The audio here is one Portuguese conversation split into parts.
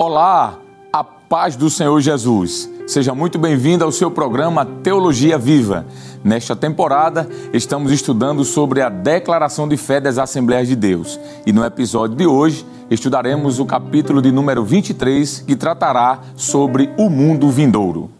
Olá, a paz do Senhor Jesus. Seja muito bem-vindo ao seu programa Teologia Viva. Nesta temporada, estamos estudando sobre a declaração de fé das Assembleias de Deus. E no episódio de hoje, estudaremos o capítulo de número 23, que tratará sobre o mundo vindouro.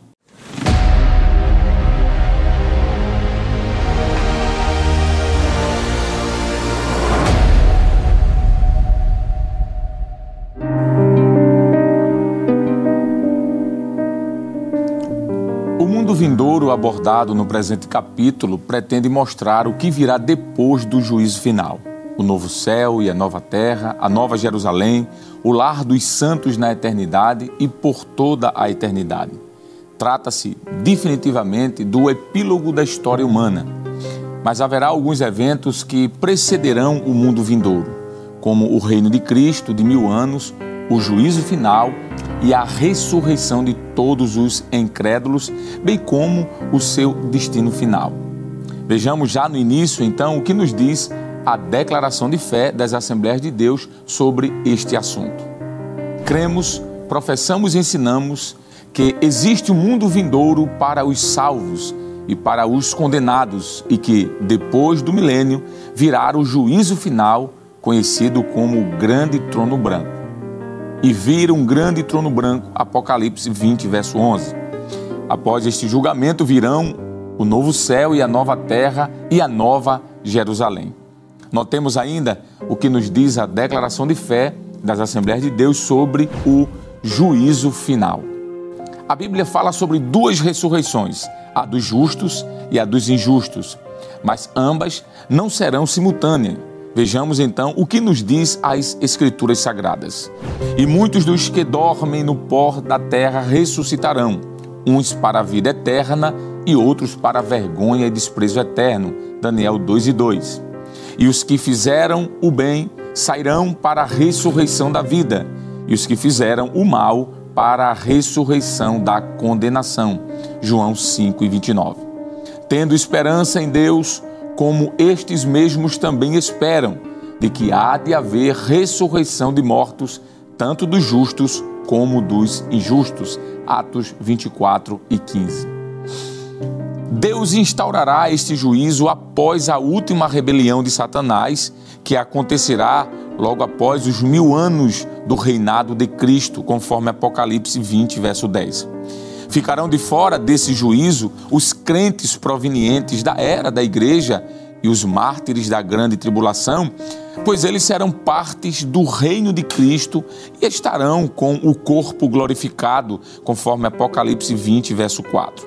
Vindouro abordado no presente capítulo pretende mostrar o que virá depois do juízo final. O novo céu e a nova terra, a nova Jerusalém, o lar dos santos na eternidade e por toda a eternidade. Trata-se definitivamente do epílogo da história humana. Mas haverá alguns eventos que precederão o mundo vindouro, como o reino de Cristo de mil anos, o juízo final e a ressurreição de todos os incrédulos, bem como o seu destino final. Vejamos já no início, então, o que nos diz a declaração de fé das Assembleias de Deus sobre este assunto. Cremos, professamos e ensinamos que existe um mundo vindouro para os salvos e para os condenados, e que, depois do milênio, virá o juízo final, conhecido como o Grande Trono Branco e viram um grande trono branco. Apocalipse 20, verso 11. Após este julgamento virão o novo céu e a nova terra e a nova Jerusalém. Notemos ainda o que nos diz a declaração de fé das Assembleias de Deus sobre o juízo final. A Bíblia fala sobre duas ressurreições, a dos justos e a dos injustos, mas ambas não serão simultâneas Vejamos então o que nos diz as Escrituras Sagradas. E muitos dos que dormem no pó da terra ressuscitarão, uns para a vida eterna e outros para a vergonha e desprezo eterno. Daniel 2 e 2. E os que fizeram o bem sairão para a ressurreição da vida, e os que fizeram o mal para a ressurreição da condenação. João 5 e 29. Tendo esperança em Deus, como estes mesmos também esperam, de que há de haver ressurreição de mortos, tanto dos justos como dos injustos. Atos 24 e 15. Deus instaurará este juízo após a última rebelião de Satanás, que acontecerá logo após os mil anos do reinado de Cristo, conforme Apocalipse 20, verso 10. Ficarão de fora desse juízo os crentes provenientes da era da igreja e os mártires da grande tribulação, pois eles serão partes do reino de Cristo e estarão com o corpo glorificado, conforme Apocalipse 20, verso 4.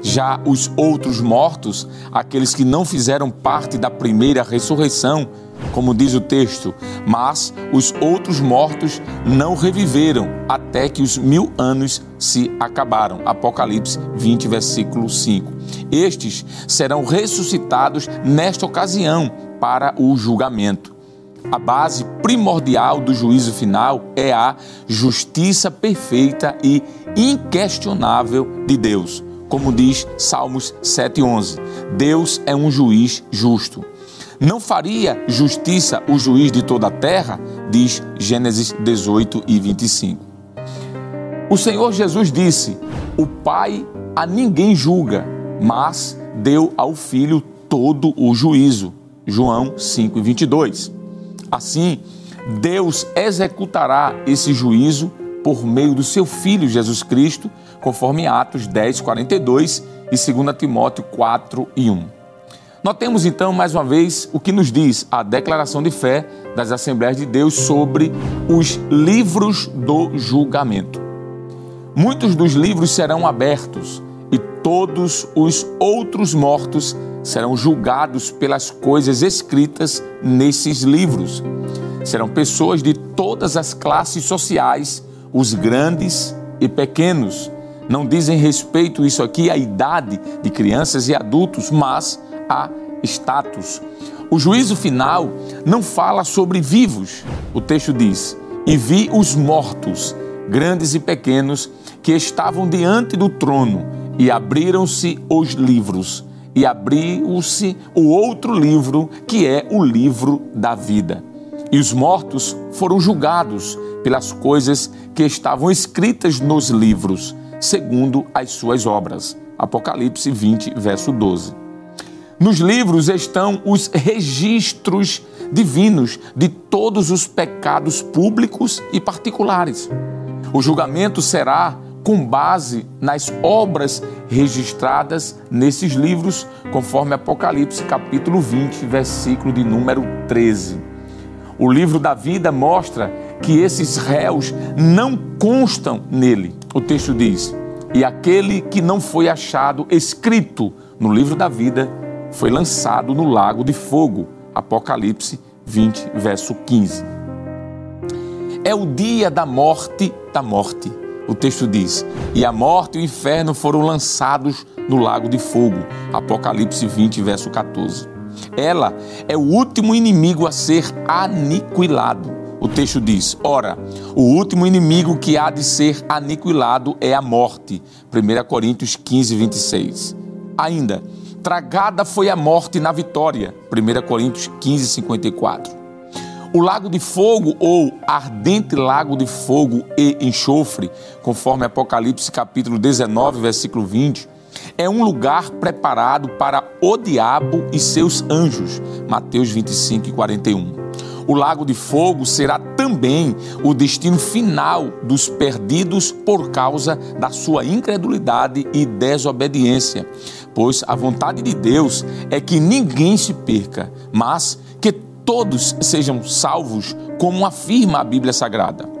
Já os outros mortos, aqueles que não fizeram parte da primeira ressurreição, como diz o texto, mas os outros mortos não reviveram até que os mil anos se acabaram. Apocalipse 20, versículo 5. Estes serão ressuscitados nesta ocasião para o julgamento. A base primordial do juízo final é a justiça perfeita e inquestionável de Deus. Como diz Salmos 7,11, Deus é um juiz justo. Não faria justiça o juiz de toda a terra? Diz Gênesis 18 e 25. O Senhor Jesus disse: O Pai a ninguém julga, mas deu ao Filho todo o juízo. João 5 e 22. Assim, Deus executará esse juízo por meio do seu Filho Jesus Cristo, conforme Atos 10, 42 e 2 Timóteo 4 e 1. Notemos então mais uma vez o que nos diz a declaração de fé das Assembleias de Deus sobre os livros do julgamento. Muitos dos livros serão abertos e todos os outros mortos serão julgados pelas coisas escritas nesses livros. Serão pessoas de todas as classes sociais, os grandes e pequenos. Não dizem respeito isso aqui à idade de crianças e adultos, mas a status. O juízo final não fala sobre vivos. O texto diz: E vi os mortos, grandes e pequenos, que estavam diante do trono, e abriram-se os livros, e abriu-se o outro livro, que é o livro da vida. E os mortos foram julgados pelas coisas que estavam escritas nos livros, segundo as suas obras. Apocalipse 20, verso 12. Nos livros estão os registros divinos de todos os pecados públicos e particulares. O julgamento será com base nas obras registradas nesses livros, conforme Apocalipse capítulo 20, versículo de número 13. O livro da vida mostra que esses réus não constam nele. O texto diz: E aquele que não foi achado escrito no livro da vida foi lançado no lago de fogo. Apocalipse 20, verso 15. É o dia da morte da morte. O texto diz: E a morte e o inferno foram lançados no lago de fogo. Apocalipse 20, verso 14. Ela é o último inimigo a ser aniquilado. O texto diz: Ora, o último inimigo que há de ser aniquilado é a morte. 1 Coríntios 15, 26. Ainda, tragada foi a morte na vitória. 1 Coríntios 15, 54. O lago de fogo ou ardente lago de fogo e enxofre, conforme Apocalipse capítulo 19, versículo 20, é um lugar preparado para o diabo e seus anjos. Mateus 25 e 41. O lago de fogo será também o destino final dos perdidos por causa da sua incredulidade e desobediência. Pois a vontade de Deus é que ninguém se perca, mas que todos sejam salvos, como afirma a Bíblia Sagrada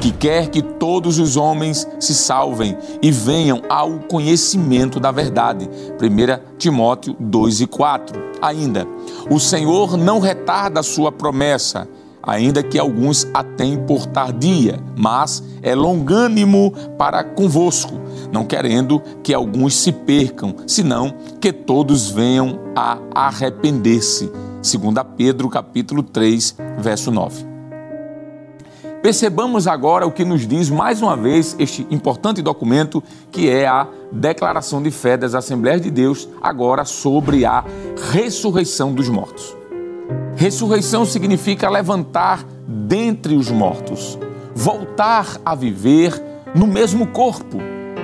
que quer que todos os homens se salvem e venham ao conhecimento da verdade. 1 Timóteo 2 e 4. Ainda, o Senhor não retarda a sua promessa, ainda que alguns a tenham por tardia, mas é longânimo para convosco, não querendo que alguns se percam, senão que todos venham a arrepender-se. 2 Pedro capítulo 3, verso 9. Percebamos agora o que nos diz mais uma vez este importante documento que é a Declaração de Fé das Assembleias de Deus, agora sobre a ressurreição dos mortos. Ressurreição significa levantar dentre os mortos, voltar a viver no mesmo corpo.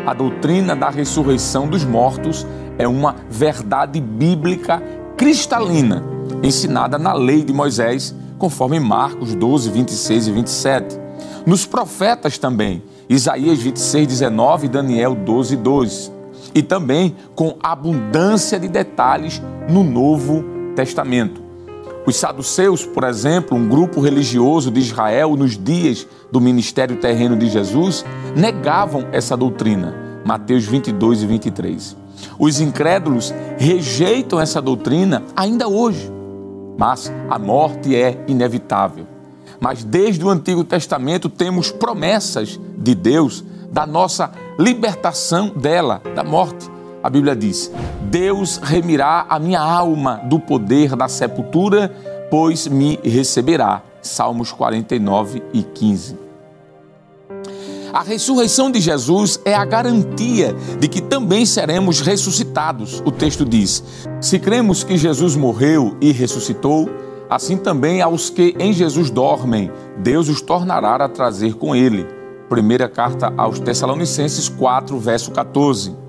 A doutrina da ressurreição dos mortos é uma verdade bíblica cristalina, ensinada na lei de Moisés conforme Marcos 12, 26 e 27. Nos profetas também, Isaías 26, 19 e Daniel 12, 12. E também com abundância de detalhes no Novo Testamento. Os saduceus, por exemplo, um grupo religioso de Israel nos dias do ministério terreno de Jesus, negavam essa doutrina. Mateus 22 e 23. Os incrédulos rejeitam essa doutrina ainda hoje mas a morte é inevitável. Mas desde o Antigo Testamento temos promessas de Deus da nossa libertação dela, da morte. A Bíblia diz: Deus remirá a minha alma do poder da sepultura, pois me receberá. Salmos 49 e 15. A ressurreição de Jesus é a garantia de que também seremos ressuscitados. O texto diz: Se cremos que Jesus morreu e ressuscitou, assim também aos que em Jesus dormem, Deus os tornará a trazer com ele. Primeira carta aos Tessalonicenses 4, verso 14.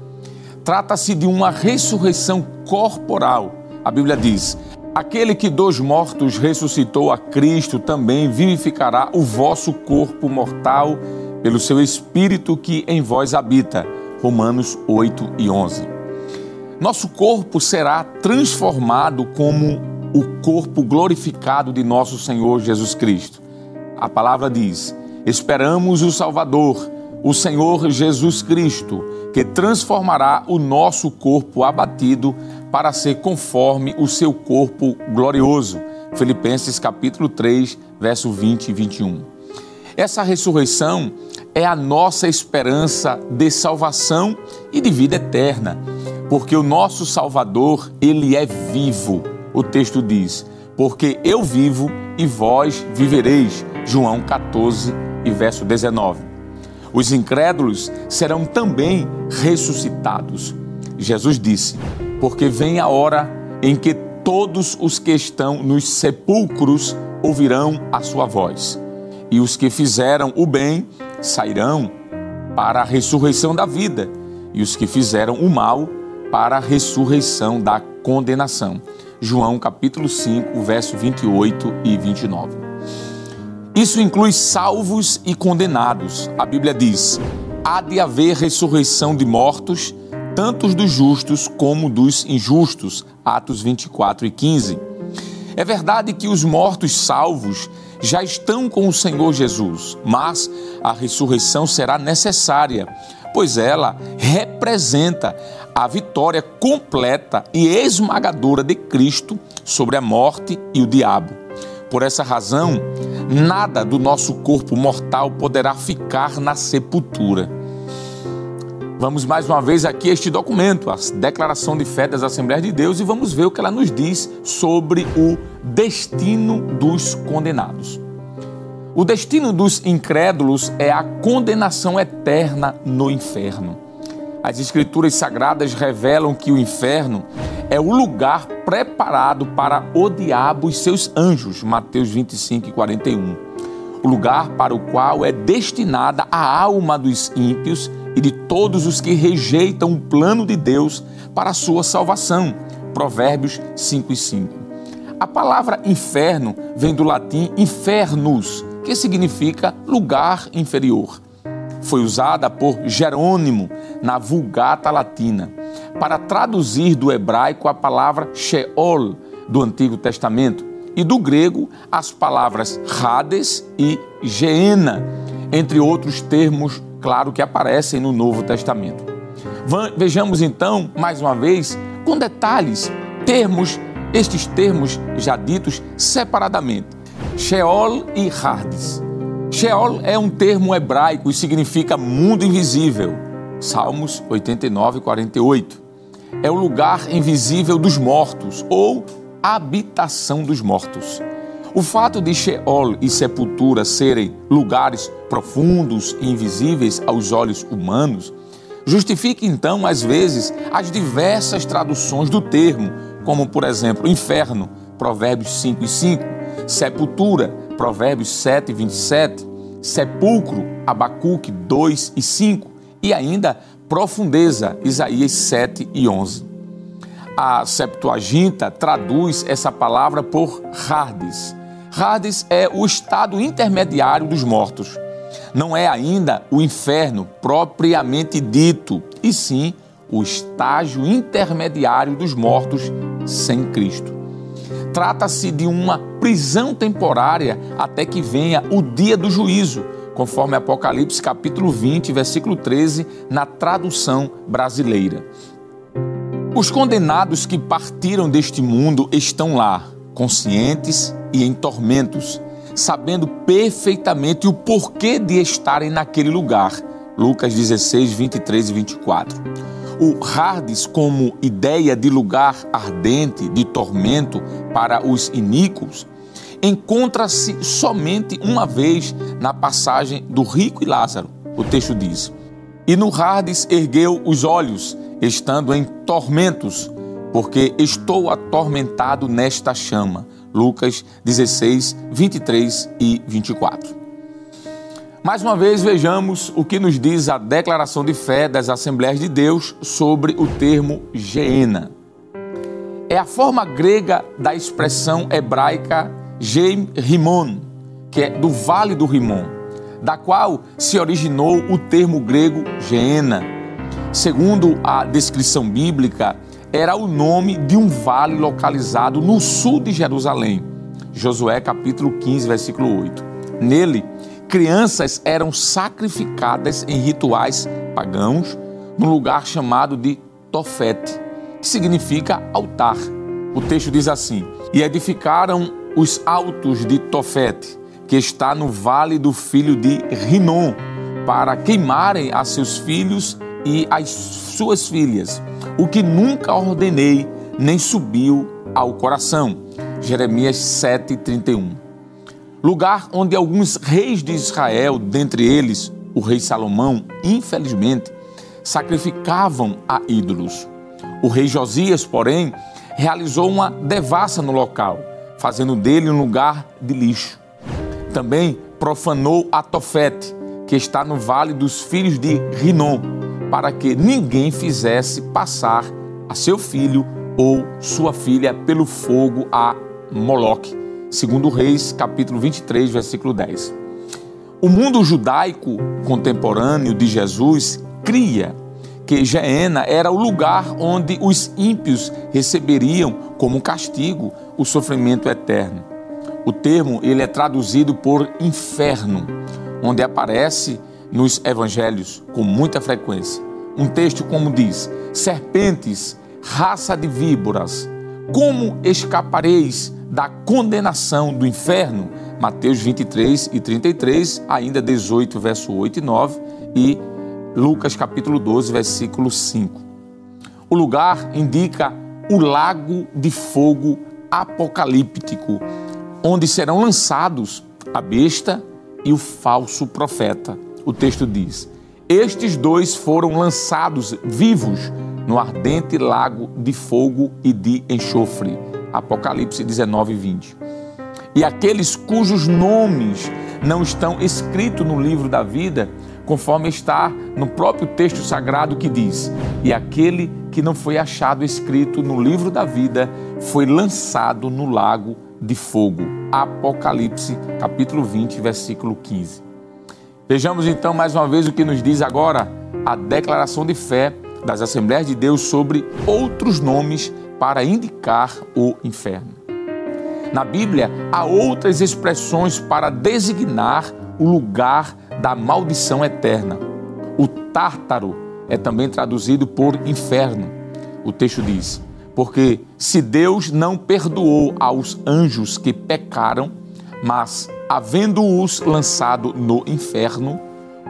Trata-se de uma ressurreição corporal. A Bíblia diz: Aquele que dos mortos ressuscitou a Cristo também vivificará o vosso corpo mortal pelo seu Espírito que em vós habita. Romanos 8 e 11. Nosso corpo será transformado como o corpo glorificado de nosso Senhor Jesus Cristo. A palavra diz: Esperamos o Salvador, o Senhor Jesus Cristo, que transformará o nosso corpo abatido para ser conforme o seu corpo glorioso. Filipenses capítulo 3, verso 20 e 21. Essa ressurreição é a nossa esperança de salvação e de vida eterna, porque o nosso Salvador, ele é vivo. O texto diz: "Porque eu vivo e vós vivereis." João 14 e verso 19. Os incrédulos serão também ressuscitados. Jesus disse: "Porque vem a hora em que todos os que estão nos sepulcros ouvirão a sua voz, e os que fizeram o bem sairão para a ressurreição da vida, e os que fizeram o mal para a ressurreição da condenação. João capítulo 5, verso 28 e 29. Isso inclui salvos e condenados. A Bíblia diz: há de haver ressurreição de mortos, tanto dos justos como dos injustos. Atos 24 e 15. É verdade que os mortos salvos já estão com o Senhor Jesus, mas a ressurreição será necessária, pois ela representa a vitória completa e esmagadora de Cristo sobre a morte e o diabo. Por essa razão, nada do nosso corpo mortal poderá ficar na sepultura. Vamos mais uma vez aqui este documento, a Declaração de Fé das Assembleias de Deus, e vamos ver o que ela nos diz sobre o destino dos condenados. O destino dos incrédulos é a condenação eterna no inferno. As Escrituras Sagradas revelam que o inferno é o lugar preparado para o diabo e seus anjos, Mateus 25 e 41. O lugar para o qual é destinada a alma dos ímpios e de todos os que rejeitam o plano de Deus para a sua salvação, Provérbios 5 e 5. A palavra inferno vem do latim infernus, que significa lugar inferior foi usada por Jerônimo na Vulgata Latina para traduzir do hebraico a palavra Sheol do Antigo Testamento e do grego as palavras Hades e Geena, entre outros termos, claro, que aparecem no Novo Testamento. Vejamos então, mais uma vez, com detalhes, termos, estes termos já ditos separadamente: Sheol e Hades. Sheol é um termo hebraico e significa mundo invisível. Salmos 89, 48. É o lugar invisível dos mortos ou habitação dos mortos. O fato de Sheol e sepultura serem lugares profundos e invisíveis aos olhos humanos justifica então, às vezes, as diversas traduções do termo, como, por exemplo, inferno, Provérbios 5 e 5, sepultura, Provérbios 7 e 27, sepulcro, Abacuque 2 e 5 e ainda profundeza, Isaías 7 e 11. A Septuaginta traduz essa palavra por Hades. Hades é o estado intermediário dos mortos. Não é ainda o inferno propriamente dito, e sim o estágio intermediário dos mortos sem Cristo. Trata-se de uma prisão temporária até que venha o dia do juízo, conforme Apocalipse capítulo 20, versículo 13, na tradução brasileira. Os condenados que partiram deste mundo estão lá, conscientes e em tormentos, sabendo perfeitamente o porquê de estarem naquele lugar. Lucas 16, 23 e 24. O Hades, como ideia de lugar ardente, de tormento para os iníquos, encontra-se somente uma vez na passagem do rico e Lázaro. O texto diz: E no Hades ergueu os olhos, estando em tormentos, porque estou atormentado nesta chama. Lucas 16, 23 e 24. Mais uma vez, vejamos o que nos diz a declaração de fé das Assembleias de Deus sobre o termo Geena. É a forma grega da expressão hebraica Geim Rimon, que é do Vale do Rimon, da qual se originou o termo grego Geena. Segundo a descrição bíblica, era o nome de um vale localizado no sul de Jerusalém. Josué capítulo 15, versículo 8. Nele, crianças eram sacrificadas em rituais pagãos num lugar chamado de Tofete, que significa altar. O texto diz assim: E edificaram os altos de Tofete, que está no vale do filho de Rinom, para queimarem a seus filhos e as suas filhas, o que nunca ordenei, nem subiu ao coração. Jeremias 7:31 lugar onde alguns reis de Israel, dentre eles o rei Salomão, infelizmente, sacrificavam a ídolos. O rei Josias, porém, realizou uma devassa no local, fazendo dele um lugar de lixo. Também profanou a Tofete, que está no vale dos filhos de Rinom, para que ninguém fizesse passar a seu filho ou sua filha pelo fogo a Moloque. Segundo Reis, capítulo 23, versículo 10. O mundo judaico contemporâneo de Jesus cria que Geena era o lugar onde os ímpios receberiam como castigo o sofrimento eterno. O termo ele é traduzido por inferno, onde aparece nos evangelhos com muita frequência. Um texto como diz: serpentes, raça de víboras, como escapareis da condenação do inferno? Mateus 23 e 33, ainda 18, verso 8 e 9 e Lucas capítulo 12, versículo 5. O lugar indica o lago de fogo apocalíptico, onde serão lançados a besta e o falso profeta. O texto diz: Estes dois foram lançados vivos no ardente lago de fogo e de enxofre. Apocalipse 19, 20. E aqueles cujos nomes não estão escritos no livro da vida conforme está no próprio texto sagrado que diz: E aquele que não foi achado escrito no livro da vida foi lançado no lago de fogo. Apocalipse, capítulo 20, versículo 15. Vejamos então mais uma vez o que nos diz agora a declaração de fé das Assembleias de Deus sobre outros nomes para indicar o inferno. Na Bíblia, há outras expressões para designar o lugar da maldição eterna. O tártaro é também traduzido por inferno. O texto diz: Porque se Deus não perdoou aos anjos que pecaram, mas, havendo-os lançado no inferno,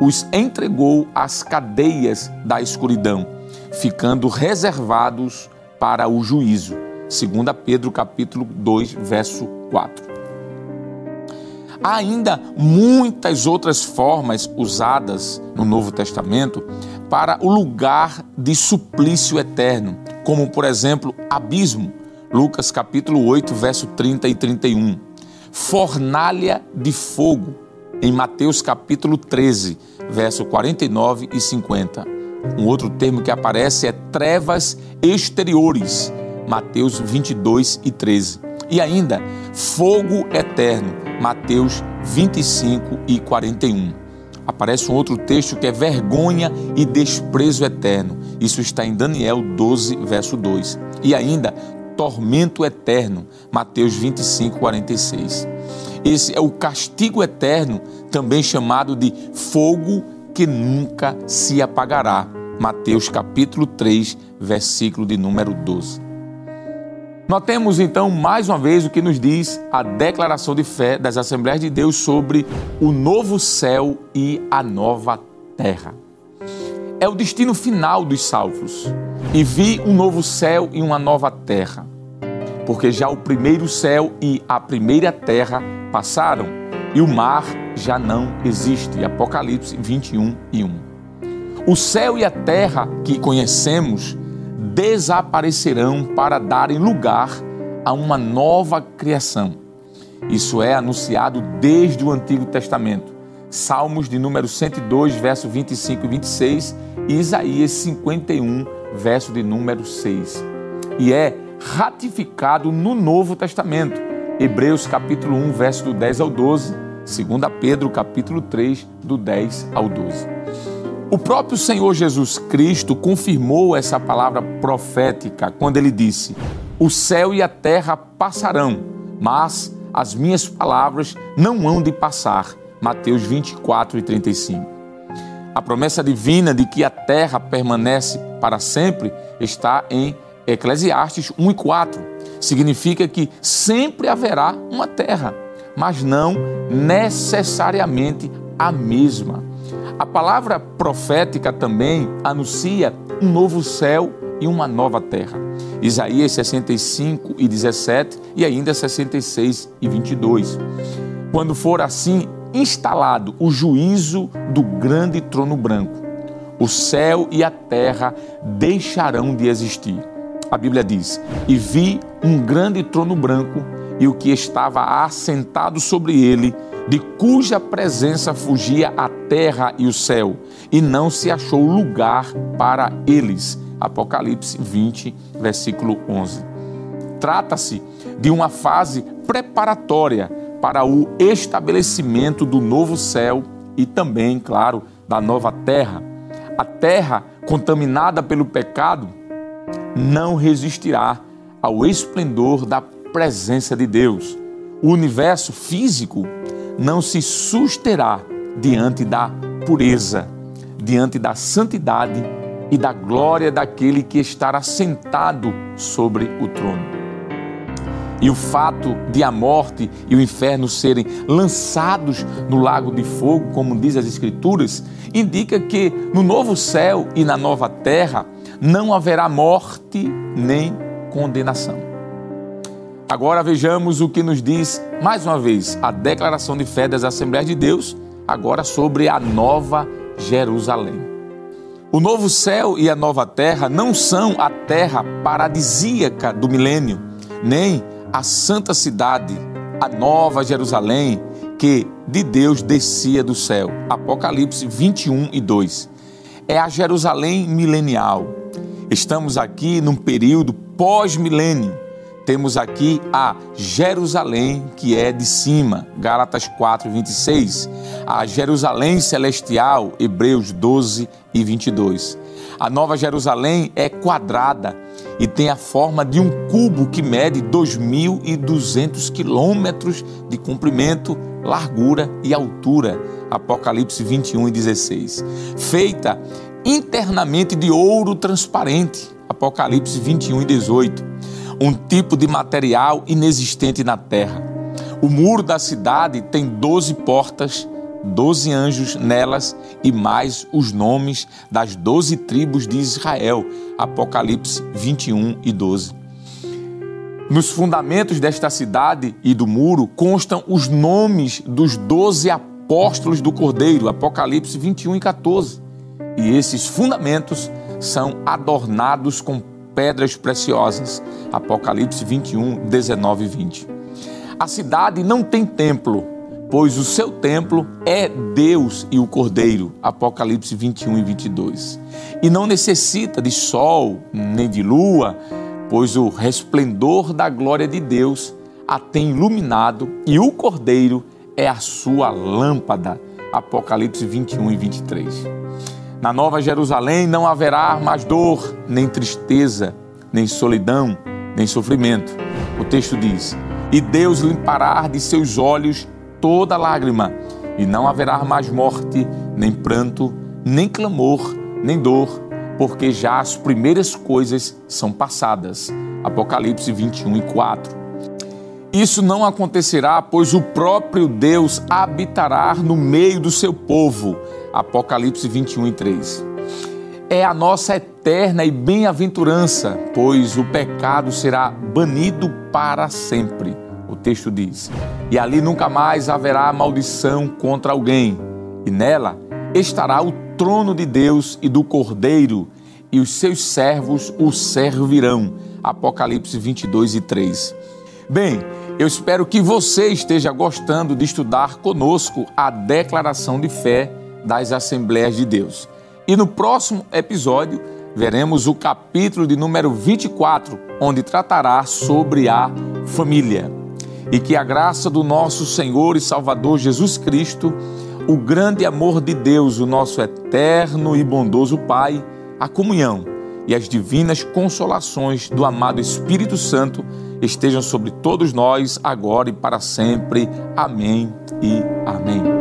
os entregou às cadeias da escuridão, ficando reservados para o juízo. 2 Pedro capítulo 2, verso 4. Há ainda muitas outras formas usadas no Novo Testamento para o lugar de suplício eterno, como por exemplo, abismo, Lucas capítulo 8, verso 30 e 31. Fornalha de fogo, em Mateus capítulo 13, verso 49 e 50. Um outro termo que aparece é trevas exteriores, Mateus 22 e 13. E ainda, fogo eterno, Mateus 25 e 41. Aparece um outro texto que é vergonha e desprezo eterno. Isso está em Daniel 12, verso 2. E ainda, tormento eterno, Mateus 25, 46. Esse é o castigo eterno, também chamado de fogo que nunca se apagará. Mateus capítulo 3, versículo de número 12. Notemos então mais uma vez o que nos diz a declaração de fé das Assembleias de Deus sobre o novo céu e a nova terra. É o destino final dos salvos. E vi um novo céu e uma nova terra, porque já o primeiro céu e a primeira terra passaram e o mar já não existe. Apocalipse 21 e 1. O céu e a terra que conhecemos desaparecerão para darem lugar a uma nova criação. Isso é anunciado desde o Antigo Testamento. Salmos de número 102, verso 25 e 26 e Isaías 51, verso de número 6. E é ratificado no Novo Testamento. Hebreus capítulo 1, verso do 10 ao 12, 2 Pedro capítulo 3, do 10 ao 12. O próprio Senhor Jesus Cristo confirmou essa palavra profética quando ele disse: O céu e a terra passarão, mas as minhas palavras não hão de passar. Mateus 24 e 35. A promessa divina de que a terra permanece para sempre está em Eclesiastes 1 e 4. Significa que sempre haverá uma terra, mas não necessariamente a mesma. A palavra profética também anuncia um novo céu e uma nova terra. Isaías 65 e 17 e ainda 66 e 22. Quando for assim instalado o juízo do grande trono branco, o céu e a terra deixarão de existir. A Bíblia diz: E vi um grande trono branco e o que estava assentado sobre ele, de cuja presença fugia a terra e o céu, e não se achou lugar para eles. Apocalipse 20, versículo 11. Trata-se de uma fase preparatória para o estabelecimento do novo céu e também, claro, da nova terra. A terra contaminada pelo pecado não resistirá ao esplendor da presença de Deus. O universo físico não se susterá diante da pureza, diante da santidade e da glória daquele que estará sentado sobre o trono. E o fato de a morte e o inferno serem lançados no lago de fogo, como diz as Escrituras, indica que no novo céu e na nova terra não haverá morte nem condenação. Agora vejamos o que nos diz, mais uma vez, a declaração de fé das Assembleias de Deus, agora sobre a nova Jerusalém. O novo céu e a nova terra não são a terra paradisíaca do milênio, nem a santa cidade, a nova Jerusalém, que de Deus descia do céu. Apocalipse 21 e 2. É a Jerusalém milenial. Estamos aqui num período pós-milênio. Temos aqui a Jerusalém que é de cima, Gálatas 4, 26. A Jerusalém celestial, Hebreus 12 e 22. A Nova Jerusalém é quadrada e tem a forma de um cubo que mede 2.200 quilômetros de comprimento, largura e altura. Apocalipse 21 e 16. Feita internamente de ouro transparente. Apocalipse 21 e 18. Um tipo de material inexistente na terra. O muro da cidade tem 12 portas doze anjos nelas e mais os nomes das doze tribos de Israel. Apocalipse 21 e 12. Nos fundamentos desta cidade e do muro constam os nomes dos doze apóstolos do Cordeiro. Apocalipse 21 e 14. E esses fundamentos são adornados com pedras preciosas. Apocalipse 21, 19 e 20. A cidade não tem templo, pois o seu templo é Deus e o Cordeiro. Apocalipse 21 e 22. E não necessita de sol nem de lua, pois o resplendor da glória de Deus a tem iluminado e o Cordeiro é a sua lâmpada. Apocalipse 21 e 23. Na Nova Jerusalém não haverá mais dor, nem tristeza, nem solidão, nem sofrimento. O texto diz: E Deus limpará de seus olhos toda lágrima, e não haverá mais morte, nem pranto, nem clamor, nem dor, porque já as primeiras coisas são passadas. Apocalipse 21 e 4. Isso não acontecerá, pois o próprio Deus habitará no meio do seu povo. Apocalipse 21 e 3. É a nossa eterna e bem-aventurança, pois o pecado será banido para sempre o texto diz: E ali nunca mais haverá maldição contra alguém, e nela estará o trono de Deus e do Cordeiro, e os seus servos o servirão. Apocalipse 22 e 3. Bem, eu espero que você esteja gostando de estudar conosco a declaração de fé das Assembleias de Deus. E no próximo episódio veremos o capítulo de número 24, onde tratará sobre a família e que a graça do nosso Senhor e Salvador Jesus Cristo, o grande amor de Deus, o nosso eterno e bondoso Pai, a comunhão e as divinas consolações do amado Espírito Santo estejam sobre todos nós, agora e para sempre. Amém e amém.